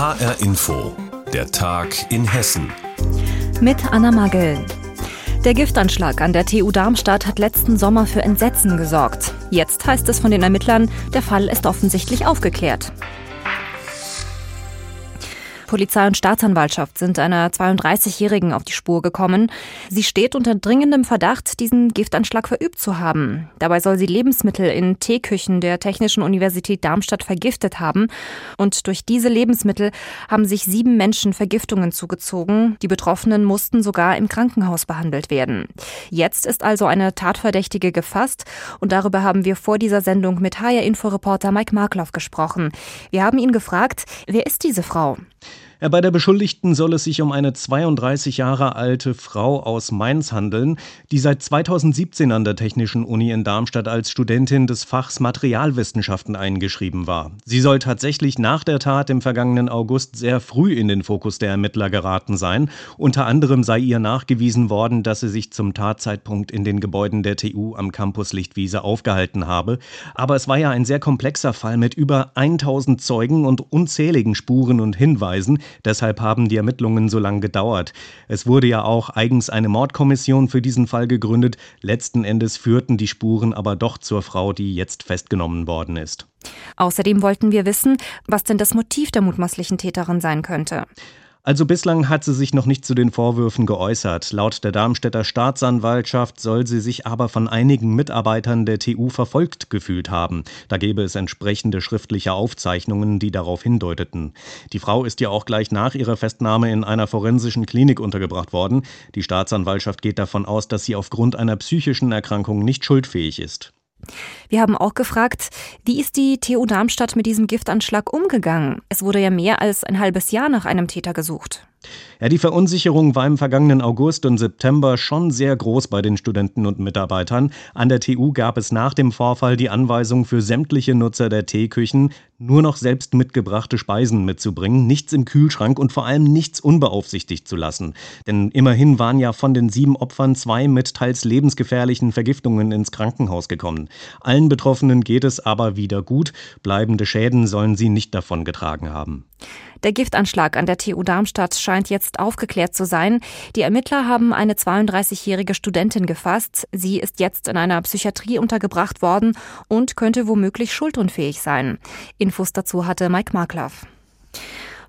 HR Info, der Tag in Hessen. Mit Anna Magel. Der Giftanschlag an der TU Darmstadt hat letzten Sommer für Entsetzen gesorgt. Jetzt heißt es von den Ermittlern, der Fall ist offensichtlich aufgeklärt. Polizei und Staatsanwaltschaft sind einer 32-Jährigen auf die Spur gekommen. Sie steht unter dringendem Verdacht, diesen Giftanschlag verübt zu haben. Dabei soll sie Lebensmittel in Teeküchen der Technischen Universität Darmstadt vergiftet haben. Und durch diese Lebensmittel haben sich sieben Menschen Vergiftungen zugezogen. Die Betroffenen mussten sogar im Krankenhaus behandelt werden. Jetzt ist also eine Tatverdächtige gefasst und darüber haben wir vor dieser Sendung mit HR-Info-Reporter Mike Markloff gesprochen. Wir haben ihn gefragt, wer ist diese Frau? Bei der Beschuldigten soll es sich um eine 32 Jahre alte Frau aus Mainz handeln, die seit 2017 an der Technischen Uni in Darmstadt als Studentin des Fachs Materialwissenschaften eingeschrieben war. Sie soll tatsächlich nach der Tat im vergangenen August sehr früh in den Fokus der Ermittler geraten sein. Unter anderem sei ihr nachgewiesen worden, dass sie sich zum Tatzeitpunkt in den Gebäuden der TU am Campus Lichtwiese aufgehalten habe. Aber es war ja ein sehr komplexer Fall mit über 1000 Zeugen und unzähligen Spuren und Hinweisen, Deshalb haben die Ermittlungen so lange gedauert. Es wurde ja auch eigens eine Mordkommission für diesen Fall gegründet. Letzten Endes führten die Spuren aber doch zur Frau, die jetzt festgenommen worden ist. Außerdem wollten wir wissen, was denn das Motiv der mutmaßlichen Täterin sein könnte. Also bislang hat sie sich noch nicht zu den Vorwürfen geäußert. Laut der Darmstädter Staatsanwaltschaft soll sie sich aber von einigen Mitarbeitern der TU verfolgt gefühlt haben. Da gäbe es entsprechende schriftliche Aufzeichnungen, die darauf hindeuteten. Die Frau ist ja auch gleich nach ihrer Festnahme in einer forensischen Klinik untergebracht worden. Die Staatsanwaltschaft geht davon aus, dass sie aufgrund einer psychischen Erkrankung nicht schuldfähig ist. Wir haben auch gefragt, wie ist die TU Darmstadt mit diesem Giftanschlag umgegangen? Es wurde ja mehr als ein halbes Jahr nach einem Täter gesucht. Ja, die Verunsicherung war im vergangenen August und September schon sehr groß bei den Studenten und Mitarbeitern. An der TU gab es nach dem Vorfall die Anweisung für sämtliche Nutzer der Teeküchen, nur noch selbst mitgebrachte Speisen mitzubringen, nichts im Kühlschrank und vor allem nichts unbeaufsichtigt zu lassen. Denn immerhin waren ja von den sieben Opfern zwei mit teils lebensgefährlichen Vergiftungen ins Krankenhaus gekommen. Allen Betroffenen geht es aber wieder gut. Bleibende Schäden sollen sie nicht davon getragen haben. Der Giftanschlag an der TU Darmstadt scheint jetzt aufgeklärt zu sein. Die Ermittler haben eine 32-jährige Studentin gefasst. Sie ist jetzt in einer Psychiatrie untergebracht worden und könnte womöglich schuldunfähig sein. Infos dazu hatte Mike Markloff.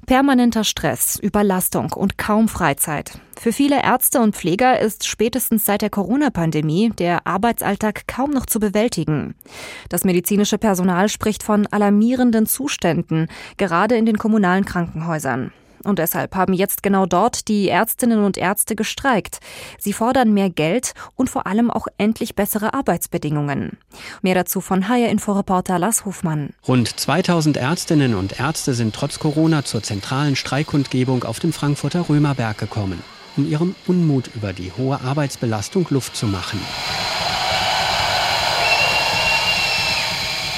Permanenter Stress, Überlastung und kaum Freizeit. Für viele Ärzte und Pfleger ist spätestens seit der Corona-Pandemie der Arbeitsalltag kaum noch zu bewältigen. Das medizinische Personal spricht von alarmierenden Zuständen, gerade in den kommunalen Krankenhäusern. Und deshalb haben jetzt genau dort die Ärztinnen und Ärzte gestreikt. Sie fordern mehr Geld und vor allem auch endlich bessere Arbeitsbedingungen. Mehr dazu von HR Inforeporter Lars Hofmann. Rund 2000 Ärztinnen und Ärzte sind trotz Corona zur zentralen Streikkundgebung auf dem Frankfurter Römerberg gekommen, um ihrem Unmut über die hohe Arbeitsbelastung Luft zu machen.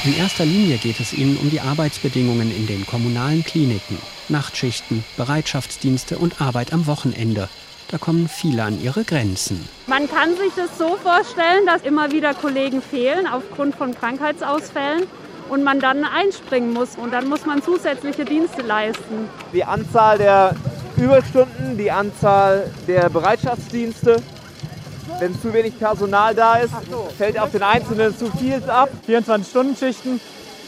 In erster Linie geht es ihnen um die Arbeitsbedingungen in den kommunalen Kliniken. Nachtschichten, Bereitschaftsdienste und Arbeit am Wochenende. Da kommen viele an ihre Grenzen. Man kann sich das so vorstellen, dass immer wieder Kollegen fehlen aufgrund von Krankheitsausfällen und man dann einspringen muss und dann muss man zusätzliche Dienste leisten. Die Anzahl der Überstunden, die Anzahl der Bereitschaftsdienste, wenn zu wenig Personal da ist, fällt auf den Einzelnen zu viel ab. 24-Stunden-Schichten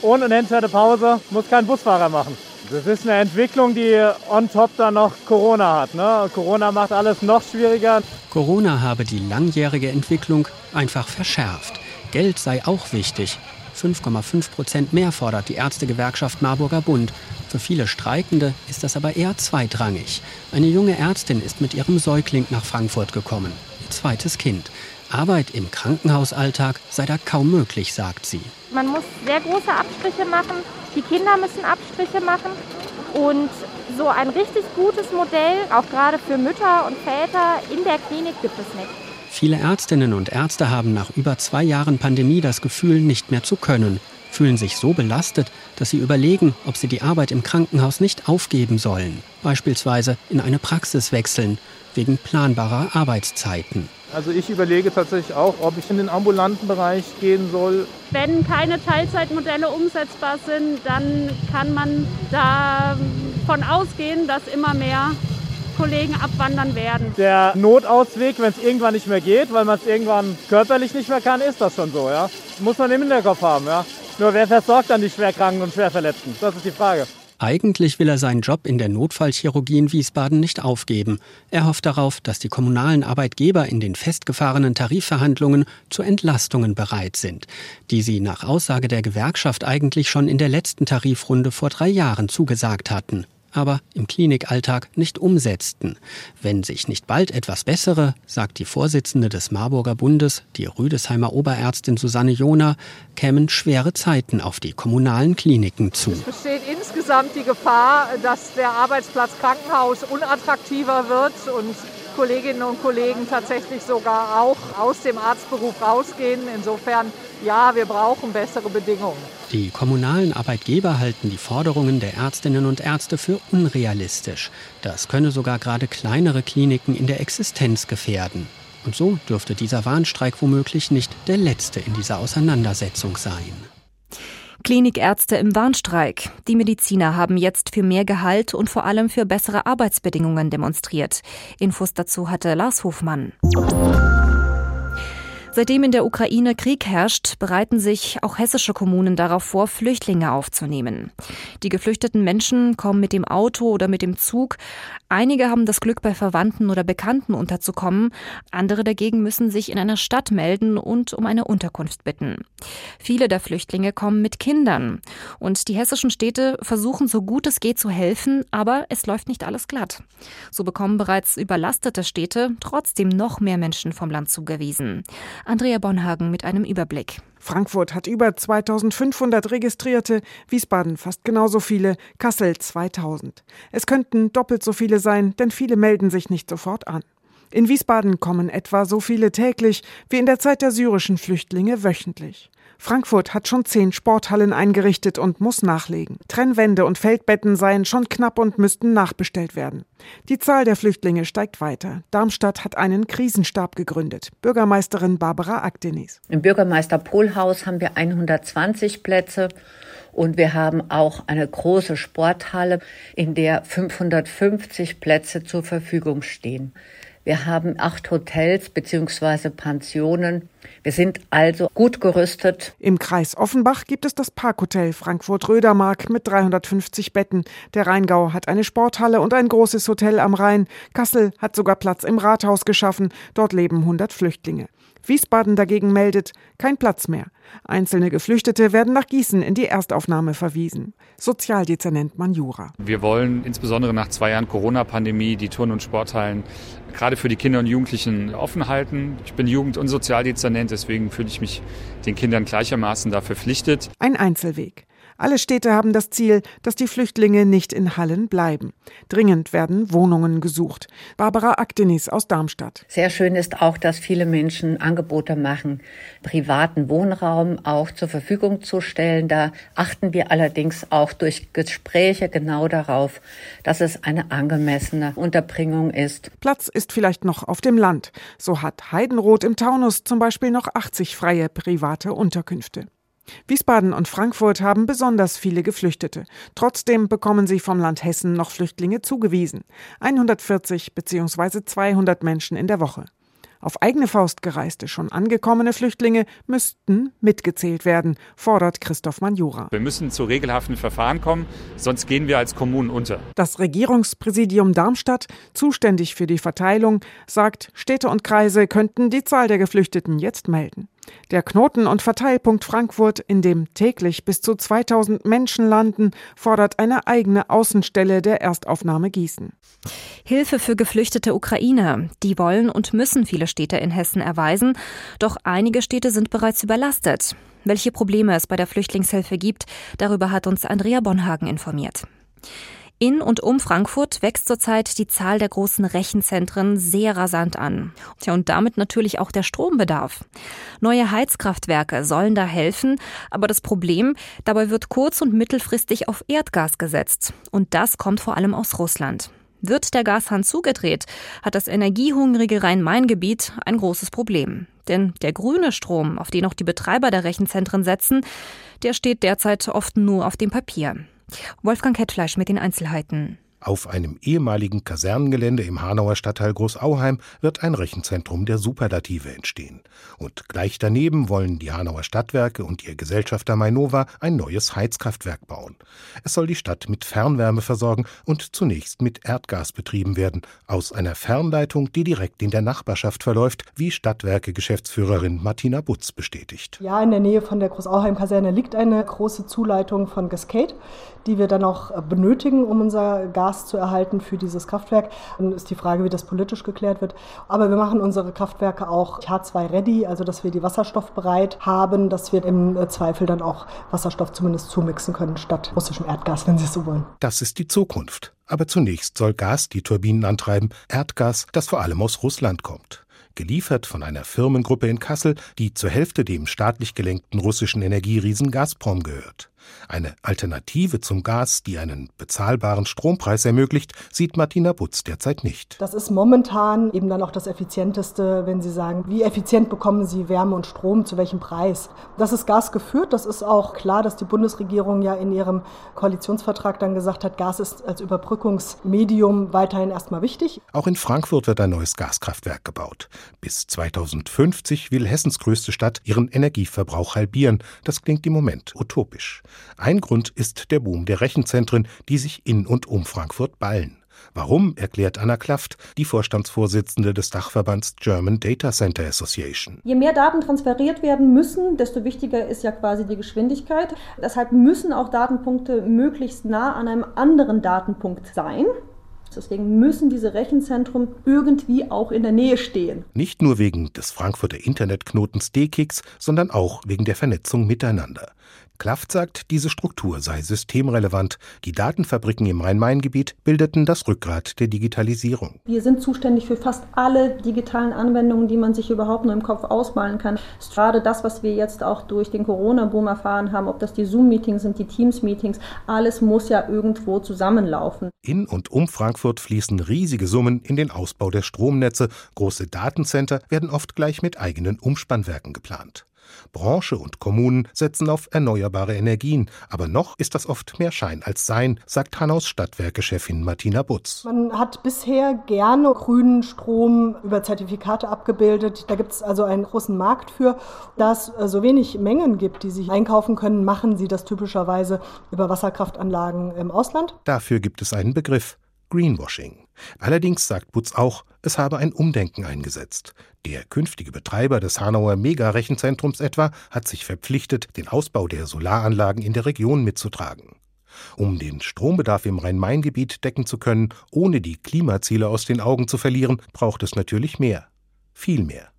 ohne nennenswerte Pause muss kein Busfahrer machen. Das ist eine Entwicklung, die on top dann noch Corona hat. Ne? Corona macht alles noch schwieriger. Corona habe die langjährige Entwicklung einfach verschärft. Geld sei auch wichtig. 5,5 Prozent mehr fordert die Ärztegewerkschaft Marburger Bund. Für viele Streikende ist das aber eher zweitrangig. Eine junge Ärztin ist mit ihrem Säugling nach Frankfurt gekommen. Zweites Kind. Arbeit im Krankenhausalltag sei da kaum möglich, sagt sie. Man muss sehr große Abstriche machen. Die Kinder müssen Abstriche machen. Und so ein richtig gutes Modell, auch gerade für Mütter und Väter in der Klinik, gibt es nicht. Viele Ärztinnen und Ärzte haben nach über zwei Jahren Pandemie das Gefühl, nicht mehr zu können, fühlen sich so belastet, dass sie überlegen, ob sie die Arbeit im Krankenhaus nicht aufgeben sollen, beispielsweise in eine Praxis wechseln, wegen planbarer Arbeitszeiten. Also ich überlege tatsächlich auch, ob ich in den ambulanten Bereich gehen soll. Wenn keine Teilzeitmodelle umsetzbar sind, dann kann man da von ausgehen, dass immer mehr Kollegen abwandern werden. Der Notausweg, wenn es irgendwann nicht mehr geht, weil man es irgendwann körperlich nicht mehr kann, ist das schon so. Ja? Muss man im Hinterkopf haben. Ja? Nur wer versorgt dann die Schwerkranken und Schwerverletzten? Das ist die Frage. Eigentlich will er seinen Job in der Notfallchirurgie in Wiesbaden nicht aufgeben. Er hofft darauf, dass die kommunalen Arbeitgeber in den festgefahrenen Tarifverhandlungen zu Entlastungen bereit sind, die sie nach Aussage der Gewerkschaft eigentlich schon in der letzten Tarifrunde vor drei Jahren zugesagt hatten aber im Klinikalltag nicht umsetzten. Wenn sich nicht bald etwas bessere, sagt die Vorsitzende des Marburger Bundes, die Rüdesheimer Oberärztin Susanne Jona, kämen schwere Zeiten auf die kommunalen Kliniken zu. Es besteht insgesamt die Gefahr, dass der Arbeitsplatz Krankenhaus unattraktiver wird und Kolleginnen und Kollegen tatsächlich sogar auch aus dem Arztberuf rausgehen. Insofern, ja, wir brauchen bessere Bedingungen. Die kommunalen Arbeitgeber halten die Forderungen der Ärztinnen und Ärzte für unrealistisch. Das könne sogar gerade kleinere Kliniken in der Existenz gefährden. Und so dürfte dieser Warnstreik womöglich nicht der letzte in dieser Auseinandersetzung sein. Klinikärzte im Warnstreik. Die Mediziner haben jetzt für mehr Gehalt und vor allem für bessere Arbeitsbedingungen demonstriert. Infos dazu hatte Lars Hofmann. Seitdem in der Ukraine Krieg herrscht, bereiten sich auch hessische Kommunen darauf vor, Flüchtlinge aufzunehmen. Die geflüchteten Menschen kommen mit dem Auto oder mit dem Zug. Einige haben das Glück, bei Verwandten oder Bekannten unterzukommen. Andere dagegen müssen sich in einer Stadt melden und um eine Unterkunft bitten. Viele der Flüchtlinge kommen mit Kindern. Und die hessischen Städte versuchen so gut es geht zu helfen, aber es läuft nicht alles glatt. So bekommen bereits überlastete Städte trotzdem noch mehr Menschen vom Land zugewiesen. Andrea Bonhagen mit einem Überblick. Frankfurt hat über 2500 Registrierte, Wiesbaden fast genauso viele, Kassel 2000. Es könnten doppelt so viele sein, denn viele melden sich nicht sofort an. In Wiesbaden kommen etwa so viele täglich wie in der Zeit der syrischen Flüchtlinge wöchentlich. Frankfurt hat schon zehn Sporthallen eingerichtet und muss nachlegen. Trennwände und Feldbetten seien schon knapp und müssten nachbestellt werden. Die Zahl der Flüchtlinge steigt weiter. Darmstadt hat einen Krisenstab gegründet. Bürgermeisterin Barbara Akdenis. Im Bürgermeister Pohlhaus haben wir 120 Plätze. Und wir haben auch eine große Sporthalle, in der 550 Plätze zur Verfügung stehen. Wir haben acht Hotels bzw. Pensionen. Wir sind also gut gerüstet. Im Kreis Offenbach gibt es das Parkhotel Frankfurt-Rödermark mit 350 Betten. Der Rheingau hat eine Sporthalle und ein großes Hotel am Rhein. Kassel hat sogar Platz im Rathaus geschaffen. Dort leben 100 Flüchtlinge. Wiesbaden dagegen meldet, kein Platz mehr. Einzelne Geflüchtete werden nach Gießen in die Erstaufnahme verwiesen. Sozialdezernent Manjura. Wir wollen insbesondere nach zwei Jahren Corona-Pandemie die Turn- und Sporthallen gerade für die Kinder und Jugendlichen offen halten. Ich bin Jugend- und Sozialdezernent, deswegen fühle ich mich den Kindern gleichermaßen da verpflichtet. Ein Einzelweg. Alle Städte haben das Ziel, dass die Flüchtlinge nicht in Hallen bleiben. Dringend werden Wohnungen gesucht. Barbara Aktenis aus Darmstadt. Sehr schön ist auch, dass viele Menschen Angebote machen, privaten Wohnraum auch zur Verfügung zu stellen. Da achten wir allerdings auch durch Gespräche genau darauf, dass es eine angemessene Unterbringung ist. Platz ist vielleicht noch auf dem Land. So hat Heidenroth im Taunus zum Beispiel noch 80 freie private Unterkünfte. Wiesbaden und Frankfurt haben besonders viele Geflüchtete. Trotzdem bekommen sie vom Land Hessen noch Flüchtlinge zugewiesen. 140 bzw. 200 Menschen in der Woche. Auf eigene Faust gereiste, schon angekommene Flüchtlinge müssten mitgezählt werden, fordert Christoph Manjura. Wir müssen zu regelhaften Verfahren kommen, sonst gehen wir als Kommunen unter. Das Regierungspräsidium Darmstadt, zuständig für die Verteilung, sagt, Städte und Kreise könnten die Zahl der Geflüchteten jetzt melden. Der Knoten- und Verteilpunkt Frankfurt, in dem täglich bis zu 2000 Menschen landen, fordert eine eigene Außenstelle der Erstaufnahme Gießen. Hilfe für geflüchtete Ukrainer. Die wollen und müssen viele Städte in Hessen erweisen. Doch einige Städte sind bereits überlastet. Welche Probleme es bei der Flüchtlingshilfe gibt, darüber hat uns Andrea Bonhagen informiert. In und um Frankfurt wächst zurzeit die Zahl der großen Rechenzentren sehr rasant an. Tja, und damit natürlich auch der Strombedarf. Neue Heizkraftwerke sollen da helfen, aber das Problem, dabei wird kurz- und mittelfristig auf Erdgas gesetzt. Und das kommt vor allem aus Russland. Wird der Gashahn zugedreht, hat das energiehungrige Rhein-Main-Gebiet ein großes Problem. Denn der grüne Strom, auf den auch die Betreiber der Rechenzentren setzen, der steht derzeit oft nur auf dem Papier. Wolfgang Kettfleisch mit den Einzelheiten. Auf einem ehemaligen Kasernengelände im Hanauer Stadtteil Großauheim wird ein Rechenzentrum der Superlative entstehen. Und gleich daneben wollen die Hanauer Stadtwerke und ihr Gesellschafter Mainova ein neues Heizkraftwerk bauen. Es soll die Stadt mit Fernwärme versorgen und zunächst mit Erdgas betrieben werden, aus einer Fernleitung, die direkt in der Nachbarschaft verläuft, wie Stadtwerke-Geschäftsführerin Martina Butz bestätigt. Ja, in der Nähe von der Großauheim-Kaserne liegt eine große Zuleitung von Cascade, die wir dann auch benötigen, um unser Gas zu erhalten für dieses Kraftwerk. Dann ist die Frage, wie das politisch geklärt wird. Aber wir machen unsere Kraftwerke auch H2-ready, also dass wir die Wasserstoff bereit haben, dass wir im Zweifel dann auch Wasserstoff zumindest zumixen können statt russischem Erdgas, wenn Sie es so wollen. Das ist die Zukunft. Aber zunächst soll Gas die Turbinen antreiben, Erdgas, das vor allem aus Russland kommt geliefert von einer Firmengruppe in Kassel, die zur Hälfte dem staatlich gelenkten russischen Energieriesen Gazprom gehört. Eine Alternative zum Gas, die einen bezahlbaren Strompreis ermöglicht, sieht Martina Butz derzeit nicht. Das ist momentan eben dann auch das Effizienteste, wenn Sie sagen, wie effizient bekommen Sie Wärme und Strom, zu welchem Preis. Das ist Gas geführt. Das ist auch klar, dass die Bundesregierung ja in ihrem Koalitionsvertrag dann gesagt hat, Gas ist als Überbrückungsmedium weiterhin erstmal wichtig. Auch in Frankfurt wird ein neues Gaskraftwerk gebaut. Bis 2050 will Hessens größte Stadt ihren Energieverbrauch halbieren. Das klingt im Moment utopisch. Ein Grund ist der Boom der Rechenzentren, die sich in und um Frankfurt ballen. Warum, erklärt Anna Klaft, die Vorstandsvorsitzende des Dachverbands German Data Center Association. Je mehr Daten transferiert werden müssen, desto wichtiger ist ja quasi die Geschwindigkeit. Deshalb müssen auch Datenpunkte möglichst nah an einem anderen Datenpunkt sein. Deswegen müssen diese Rechenzentren irgendwie auch in der Nähe stehen. Nicht nur wegen des Frankfurter Internetknotens DKIX, sondern auch wegen der Vernetzung miteinander. Klaft sagt, diese Struktur sei systemrelevant. Die Datenfabriken im Rhein-Main-Gebiet bildeten das Rückgrat der Digitalisierung. Wir sind zuständig für fast alle digitalen Anwendungen, die man sich überhaupt nur im Kopf ausmalen kann. Gerade das, was wir jetzt auch durch den Corona-Boom erfahren haben, ob das die Zoom-Meetings sind, die Teams-Meetings, alles muss ja irgendwo zusammenlaufen. In und um Frankfurt fließen riesige Summen in den Ausbau der Stromnetze. Große Datencenter werden oft gleich mit eigenen Umspannwerken geplant. Branche und Kommunen setzen auf erneuerbare Energien, aber noch ist das oft mehr Schein als Sein, sagt Hanaus Stadtwerke-Chefin Martina Butz. Man hat bisher gerne grünen Strom über Zertifikate abgebildet. Da gibt es also einen großen Markt für. Da es äh, so wenig Mengen gibt, die sich einkaufen können, machen sie das typischerweise über Wasserkraftanlagen im Ausland. Dafür gibt es einen Begriff Greenwashing. Allerdings sagt Butz auch, es habe ein Umdenken eingesetzt. Der künftige Betreiber des Hanauer Mega-Rechenzentrums etwa hat sich verpflichtet, den Ausbau der Solaranlagen in der Region mitzutragen. Um den Strombedarf im Rhein-Main-Gebiet decken zu können, ohne die Klimaziele aus den Augen zu verlieren, braucht es natürlich mehr. Viel mehr.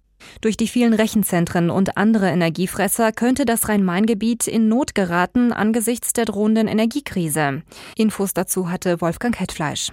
Durch die vielen Rechenzentren und andere Energiefresser könnte das Rhein-Main-Gebiet in Not geraten angesichts der drohenden Energiekrise. Infos dazu hatte Wolfgang Hetfleisch.